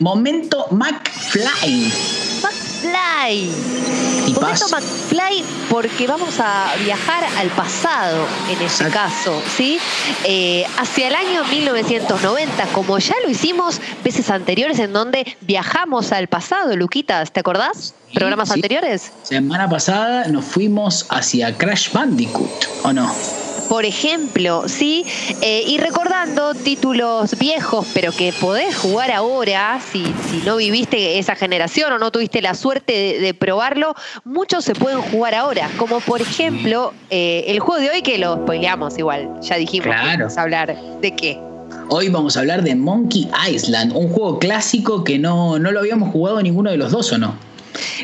Momento McFly. McFly. Momento McFly porque vamos a viajar al pasado en ese caso, ¿sí? Eh, hacia el año 1990, como ya lo hicimos veces anteriores en donde viajamos al pasado, Luquitas, ¿te acordás? ¿Programas anteriores? Semana pasada nos fuimos hacia Crash Bandicoot, ¿o no? Por ejemplo, ¿sí? Eh, y recordando títulos viejos, pero que podés jugar ahora, si, si no viviste esa generación o no tuviste la suerte de, probarlo, muchos se pueden jugar ahora, como por ejemplo eh, el juego de hoy que lo spoileamos igual, ya dijimos claro. vamos a hablar de qué. Hoy vamos a hablar de Monkey Island, un juego clásico que no, no lo habíamos jugado ninguno de los dos, ¿o no?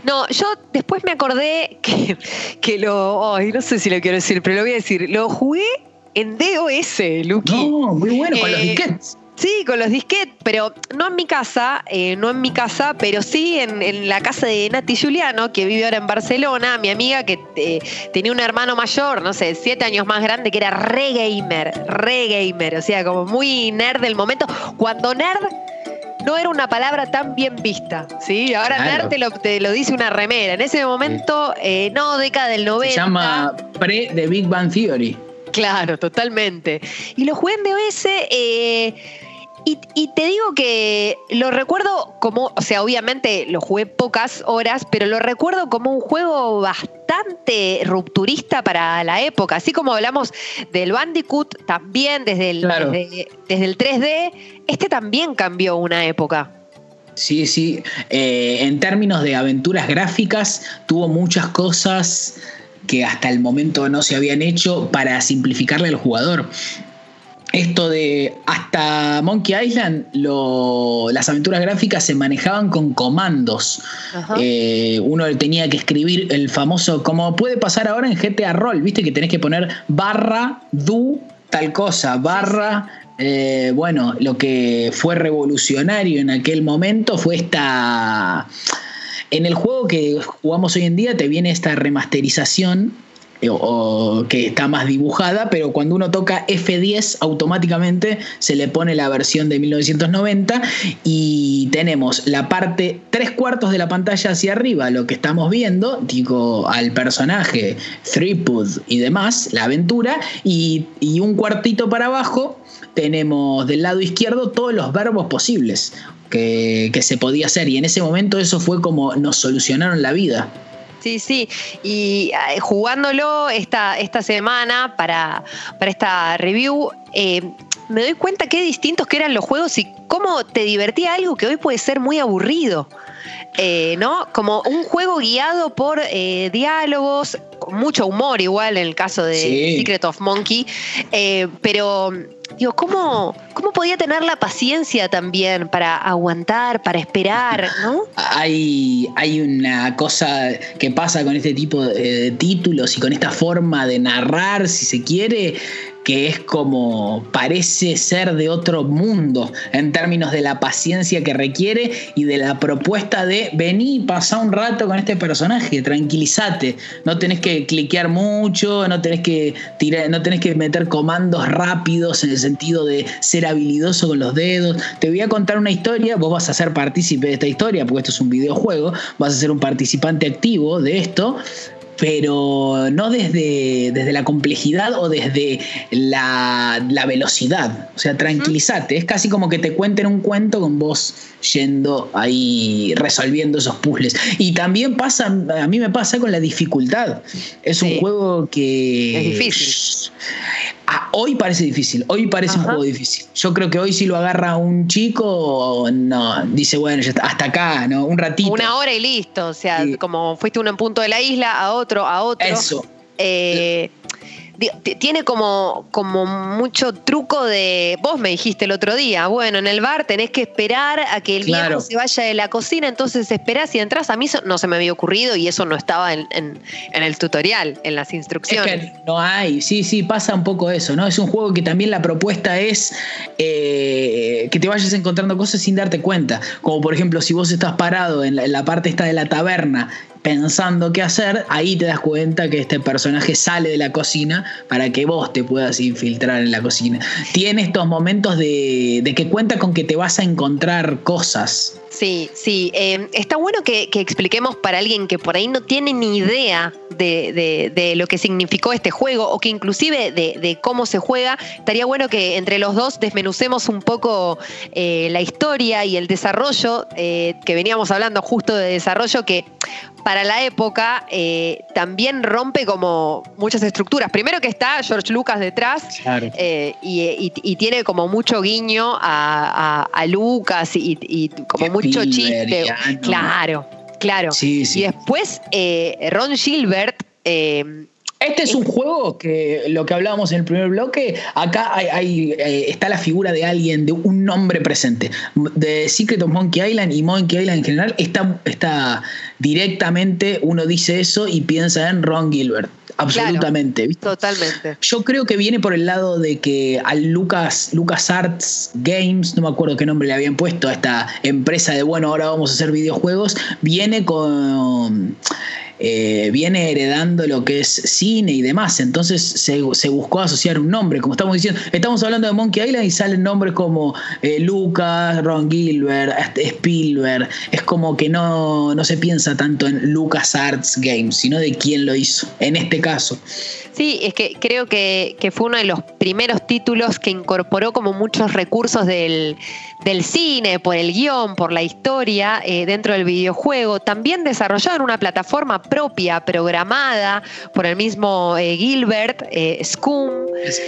No, yo después me acordé que, que lo. Ay, no sé si lo quiero decir, pero lo voy a decir. Lo jugué en DOS, Luqui. No, muy bueno, con los eh, disquetes. Sí, con los disquetes, pero no en mi casa, eh, no en mi casa, pero sí en, la casa de Nati Juliano, que vive ahora en Barcelona, mi amiga que eh, tenía un hermano mayor, no sé, siete años más grande, que era re gamer, re gamer, o sea, como muy nerd del momento. Cuando nerd no era una palabra tan bien vista, ¿sí? Ahora nerd te lo, dice una remera. En ese momento, eh, no, década del 90. Se llama pre de Big Bang Theory. Claro, totalmente. Y lo jugué en. Eh, y, te digo que lo recuerdo como, o sea, obviamente lo jugué pocas horas, pero lo recuerdo como un juego bastante rupturista para la época. Así como hablamos del Bandicoot también desde el, desde, el 3D, este también cambió una época. Sí, sí. Eh, en términos de aventuras gráficas, tuvo muchas cosas que hasta el momento no se habían hecho para simplificarle al jugador esto de hasta Monkey Island las aventuras gráficas se manejaban con comandos. Eh, uno tenía que escribir el famoso, como puede pasar ahora en GTA Roll, viste que tenés que poner barra, do, tal cosa, barra. Eh, bueno, lo que fue revolucionario en aquel momento fue esta... En el juego que jugamos hoy en día te viene esta remasterización o, que está más dibujada, pero cuando uno toca F10 automáticamente se le pone la versión de 1990 y tenemos la parte tres cuartos de la pantalla hacia arriba, lo que estamos viendo, digo, al personaje, Threepwood y demás, la aventura, y, un cuartito para abajo tenemos del lado izquierdo todos los verbos posibles que, que se podía hacer y en ese momento eso fue como nos solucionaron la vida. Sí, sí. Y eh, jugándolo esta, esta semana para, para esta review, eh, me doy cuenta qué distintos que eran los juegos y cómo te divertía algo que hoy puede ser muy aburrido. Eh, ¿No? Como un juego guiado por diálogos, con mucho humor igual en el caso de Secret of Monkey, pero digo, ¿cómo, ¿cómo podía tener la paciencia también para aguantar, para esperar, ¿no? Hay, hay una cosa que pasa con este tipo de títulos y con esta forma de narrar, si se quiere, que es como parece ser de otro mundo en términos de la paciencia que requiere y de la propuesta de vení, pasá un rato con este personaje, tranquilízate, no tenés que cliquear mucho, no tenés que tirar, no tenés que meter comandos rápidos en el sentido de ser habilidoso con los dedos. Te voy a contar una historia, vos vas a ser partícipe de esta historia, porque esto es un videojuego, vas a ser un participante activo de esto, pero no desde, desde la complejidad o desde la, velocidad. O sea, tranquilízate. Es casi como que te cuenten un cuento con vos yendo ahí resolviendo esos puzzles. Y también pasa, a mí me pasa con la dificultad. Es un juego que... Es difícil. Ah, hoy parece difícil, hoy parece un juego difícil. Yo creo que hoy si lo agarra un chico, no, dice, bueno, hasta acá, ¿no? Un ratito. Una hora y listo, o sea, como fuiste a un punto de la isla, a otro, a otro. Eso. Eh, tiene como, como mucho truco de. Vos me dijiste el otro día, bueno, en el bar tenés que esperar a que el viejo se vaya de la cocina, entonces esperás y entras. A mí eso no se me había ocurrido y eso no estaba en, el tutorial, en las instrucciones. Es que no hay, sí, sí, pasa un poco eso, ¿no? Es un juego que también la propuesta es eh, que te vayas encontrando cosas sin darte cuenta. Como por ejemplo, si vos estás parado en la, en la parte esta de la taberna pensando qué hacer, ahí te das cuenta que este personaje sale de la cocina para que vos te puedas infiltrar en la cocina. Tiene estos momentos de, que cuenta con que te vas a encontrar cosas. Sí, sí. Eh, está bueno que, expliquemos para alguien que por ahí no tiene ni idea de, lo que significó este juego o que inclusive de, cómo se juega. Estaría bueno que entre los dos desmenucemos un poco eh, la historia y el desarrollo, eh, que veníamos hablando justo de desarrollo, que para la época eh, también rompe como muchas estructuras. Primero que está George Lucas detrás y, tiene como mucho guiño a, Lucas y, como mucho chiste. Claro, claro. Y después Ron Gilbert este es un juego que lo que hablábamos en el primer bloque, acá hay, eh, está la figura de alguien, de un nombre presente. De Secret of Monkey Island y Monkey Island en general está, está directamente, uno dice eso y piensa en Ron Gilbert. Absolutamente. totalmente. Yo creo que viene por el lado de que al Lucas, Lucas Arts Games, no me acuerdo qué nombre le habían puesto a esta empresa de bueno, ahora vamos a hacer videojuegos, viene con eh, viene heredando lo que es cine y demás. Entonces se, buscó asociar un nombre. Como estamos diciendo, estamos hablando de Monkey Island y salen nombres como eh, Lucas, Ron Gilbert, Spielberg. Es como que no, no se piensa tanto en Lucas Arts Games, sino de quién lo hizo, en este caso. Sí, es que creo que, fue uno de los primeros títulos que incorporó como muchos recursos del, cine, por el guion, por la historia, eh, dentro del videojuego. También desarrollaron una plataforma propia, programada por el mismo eh, Gilbert, eh, Scum.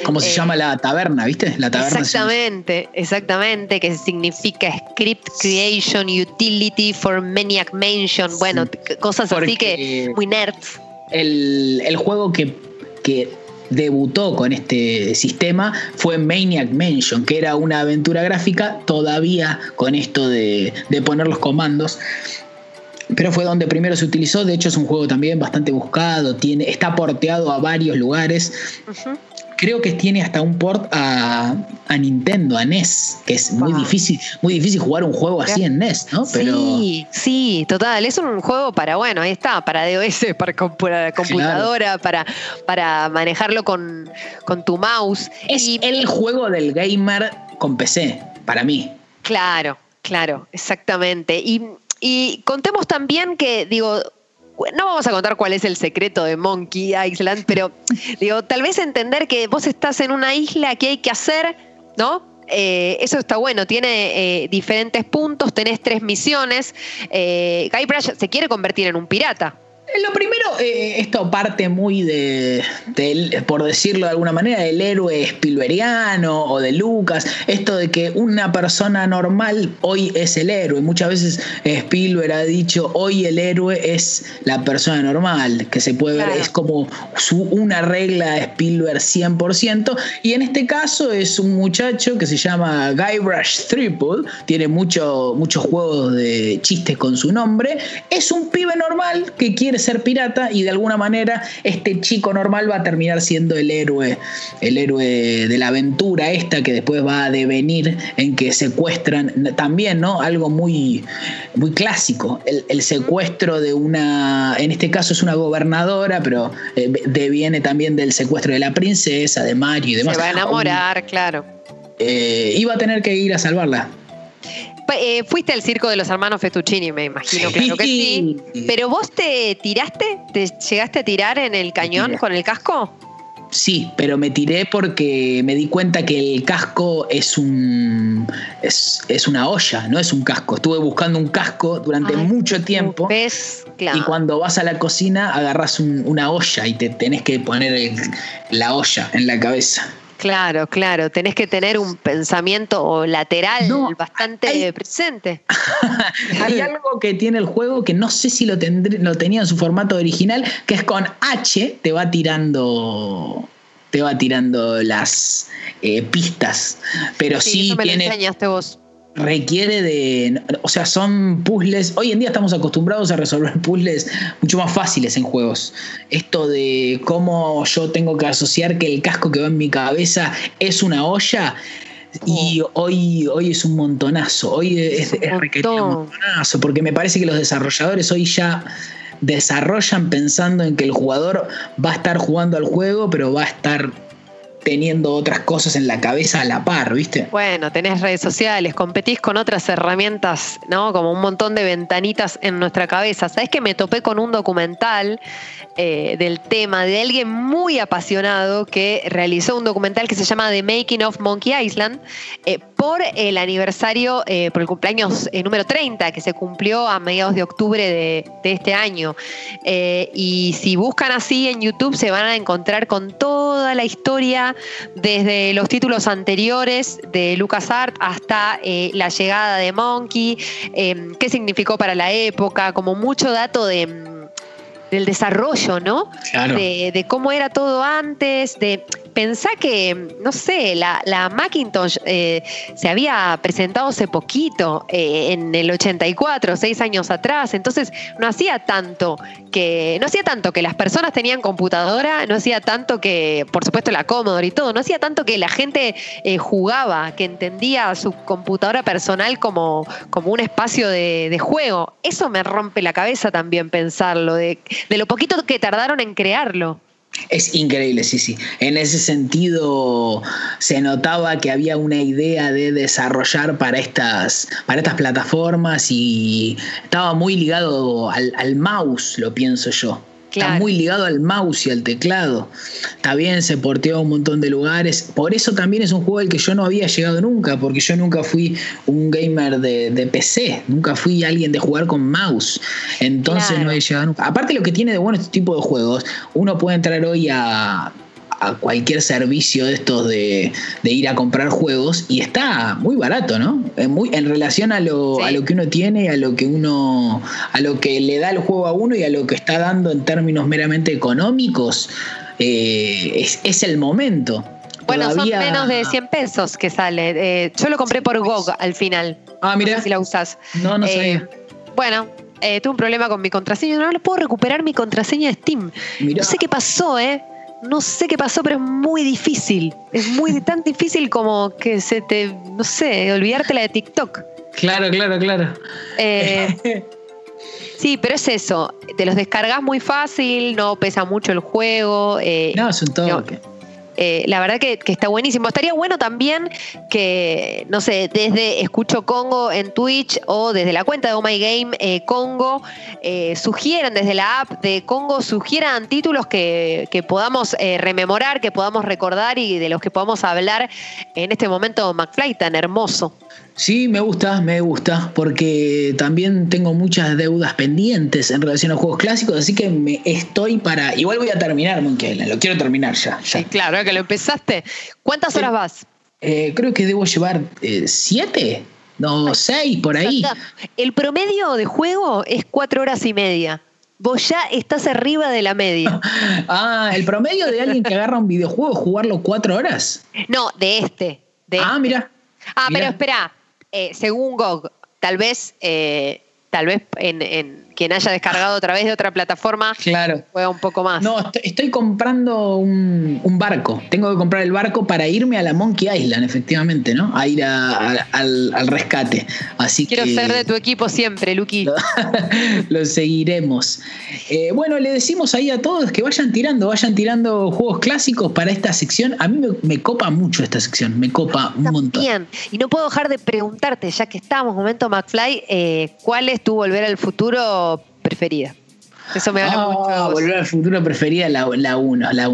¿Cómo se llama la taberna, viste? La taberna. Exactamente, exactamente, que significa Script Creation Utility for Maniac Mansion. Bueno, cosas así que muy nerds. El, el juego que que debutó con este sistema fue Maniac Mansion, que era una aventura gráfica todavía con esto de, poner los comandos. Pero fue donde primero se utilizó, de hecho es un juego también bastante buscado, tiene, está porteado a varios lugares creo que tiene hasta un port a, Nintendo, a NES, que es muy difícil, muy difícil jugar un juego así en NES, ¿no? Pero... Sí, sí, total. Es un juego para, bueno, ahí está, para DOS, para, computadora, para, para manejarlo con, tu mouse. Es el juego del gamer con PC, para mí. Claro, claro, exactamente. Y, y contemos también que, digo, no vamos a contar cuál es el secreto de Monkey Island, pero digo, tal vez entender que vos estás en una isla que hay que hacer, ¿no? Eh, eso está bueno, tiene eh, diferentes puntos, tenés tres misiones. Eh, Guybrush se quiere convertir en un pirata. Lo primero, eh, esto parte muy de, por decirlo de alguna manera, del héroe Spielbergiano o de Lucas, esto de que una persona normal hoy es el héroe. Muchas veces Spielberg ha dicho, hoy el héroe es la persona normal, que se puede ver, es como una regla de Spielberg 100%, y en este caso es un muchacho que se llama Guybrush Triple, tiene mucho, muchos juegos de chistes con su nombre, es un pibe normal que quiere ser pirata y de alguna manera este chico normal va a terminar siendo el héroe, el héroe de la aventura esta que después va a devenir en que secuestran también, ¿no? Algo muy, muy clásico, el, secuestro de una, en este caso es una gobernadora, pero eh, deviene también del secuestro de la princesa, de Mario y demás. Se va a enamorar, claro. Eh, iba a tener que ir a salvarla. Eh, fuiste al circo de los hermanos Fettuccini, me imagino, claro que sí. Pero vos te tiraste, te llegaste a tirar en el cañón con el casco. Sí, pero me tiré porque me di cuenta que el casco es un es, una olla, no es un casco. Estuve buscando un casco durante mucho tiempo. Y cuando vas a la cocina agarras una olla y te tenés que poner la olla en la cabeza. Claro, claro, tenés que tener un pensamiento lateral bastante presente. hay algo que tiene el juego que no sé si lo, lo tenía en su formato original, que es con H te va tirando te va tirando las eh, pistas, pero sí, me tiene lo enseñaste vos requiere de. O sea, son puzzles. Hoy en día estamos acostumbrados a resolver puzzles mucho más fáciles en juegos. Esto de cómo yo tengo que asociar que el casco que va en mi cabeza es una olla. Y oh. hoy, hoy es un montonazo. Hoy es, es, un montonazo. Porque me parece que los desarrolladores hoy ya desarrollan pensando en que el jugador va a estar jugando al juego, pero va a estar teniendo otras cosas en la cabeza a la par, ¿viste? Bueno, tenés redes sociales, competís con otras herramientas, ¿no? Como un montón de ventanitas en nuestra cabeza. ¿Sabes que me topé con un documental eh, del tema de alguien muy apasionado que realizó un documental que se llama The Making of Monkey Island eh, por el aniversario, eh, por el cumpleaños número 30 que se cumplió a mediados de octubre de este año. y si buscan así en YouTube se van a encontrar con toda la historia desde los títulos anteriores de LucasArts hasta eh, la llegada de Monkey, eh, qué significó para la época, como mucho dato de del desarrollo, ¿no? De, cómo era todo antes, de pensar que, no sé, la, Macintosh eh, se había presentado hace poquito, eh, en el 84, seis años atrás, entonces no hacía tanto que, no hacía tanto que las personas tenían computadora, no hacía tanto que, por supuesto, la Commodore y todo, no hacía tanto que la gente eh, jugaba, que entendía su computadora personal como, como un espacio de, de juego. Eso me rompe la cabeza también pensarlo, de de lo poquito que tardaron en crearlo. Es increíble, sí, sí. En ese sentido se notaba que había una idea de desarrollar para estas, para estas plataformas y estaba muy ligado al, al mouse, lo pienso yo. Está muy ligado al mouse y al teclado. Está bien, se porteó a un montón de lugares. Por eso también es un juego al que yo no había llegado nunca, porque yo nunca fui un gamer de, PC, nunca fui alguien de jugar con mouse. Entonces no he llegado nunca. Aparte lo que tiene de bueno este tipo de juegos, uno puede entrar hoy a a cualquier servicio de estos de, ir a comprar juegos y está muy barato, ¿no? muy, en relación a lo, a lo que uno tiene, a lo que uno, a lo que le da el juego a uno y a lo que está dando en términos meramente económicos, eh, es, el momento. Bueno, son menos de 100 pesos que sale. Eh, yo lo compré por GOG al final. Ah, mira. si la usas. No, no eh, Bueno, tuve un problema con mi contraseña. No, no puedo recuperar mi contraseña de Steam. No sé qué pasó, ¿eh? No sé qué pasó, pero es muy difícil. Es muy tan difícil como que se te, no sé, olvidarte la de TikTok. Claro, claro, claro. Eh, sí, pero es eso. Te los descargas muy fácil, no pesa mucho el juego. Eh, no, es un toque. Eh, la verdad que, está buenísimo. Estaría bueno también que, no sé, desde Escucho Congo en Twitch o desde la cuenta de Oh My Game eh, Congo, eh, sugieran desde la app de Congo, sugieran títulos que, podamos rememorar, que podamos recordar y de los que podamos hablar en este momento McFly tan hermoso. Sí, me gusta, me gusta, porque también tengo muchas deudas pendientes en relación a juegos clásicos, así que me estoy para. Igual voy a terminar Monkey lo quiero terminar ya. Sí, claro, que lo empezaste. ¿Cuántas horas vas? Eh, creo que debo llevar eh, siete, no, seis por ahí. El promedio de juego es cuatro horas y media. Vos ya estás arriba de la media. ah, el promedio de alguien que agarra un videojuego es jugarlo cuatro horas. No, de este. De ah, este. mira. Ah, pero espera, eh, según GOG, tal vez, eh, tal vez en, en quien haya descargado a través de otra plataforma claro. juega un poco más. No, estoy, comprando un, barco. Tengo que comprar el barco para irme a la Monkey Island, efectivamente, ¿no? A ir al, rescate. Así Quiero ser de tu equipo siempre, Luqui. Lo, seguiremos. Eh, bueno, le decimos ahí a todos que vayan tirando, vayan tirando juegos clásicos para esta sección. A mí me, copa mucho esta sección, me copa un montón. Bien, y no puedo dejar de preguntarte, ya que estamos, momento McFly, eh, ¿cuál es tu volver al futuro? Preferida. Eso me habla ah, mucho. Volver al futuro preferida, la 1. La 1. La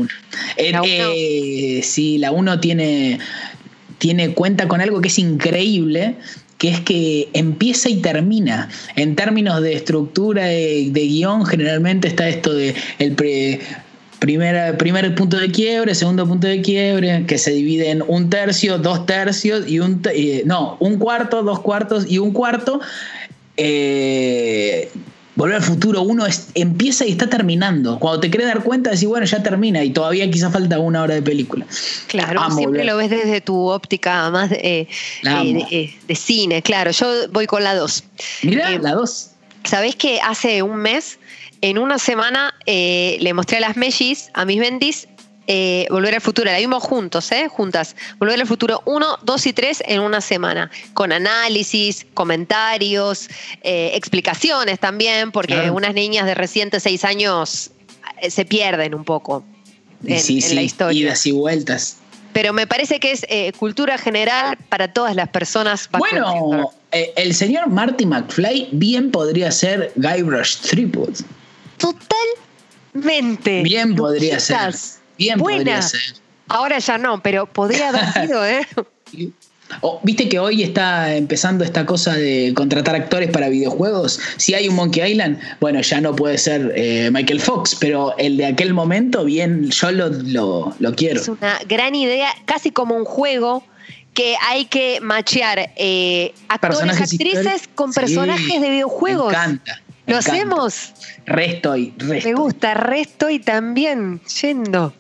eh, eh, sí, la 1 tiene, tiene cuenta con algo que es increíble, que es que empieza y termina. En términos de estructura de, guion, generalmente está esto de el primer, primer punto de quiebre, segundo punto de quiebre, que se divide en un tercio, dos tercios y un... no, un cuarto, dos cuartos y un cuarto. Eh, Volver al futuro, uno empieza y está terminando. Cuando te querés dar cuenta, decís, bueno, ya termina y todavía quizás falta una hora de película. Claro, siempre lo ves desde tu óptica más eh, eh, de, cine, claro. Yo voy con la 2. Mira, la 2. Sabés que hace un mes, en una semana, le mostré a las mellis, a mis bendis, eh, Volver al Futuro, la vimos juntos, ¿eh? Juntas. Volver al Futuro 1, 2 y 3 en una semana, con análisis, comentarios, eh, explicaciones también, porque unas niñas de recientes 6 años eh, se pierden un poco en, la historia. Idas y vueltas. Pero me parece que es cultura general para todas las personas. Bueno, el señor Marty McFly bien podría ser Guybrush Threepwood. Totalmente. Bien podría ser. Bien podría ser. Ahora ya no, pero podría haber sido, ¿eh? Viste que hoy está empezando esta cosa de contratar actores para videojuegos. Si hay un Monkey Island, bueno, ya no puede ser eh, Michael Fox, pero el de aquel momento, bien, yo lo, lo, quiero. Es una gran idea, casi como un juego que hay que machear eh, actores, actrices con personajes de videojuegos. Me encanta. ¿Lo hacemos? Resto y resto. Me gusta, resto y también yendo.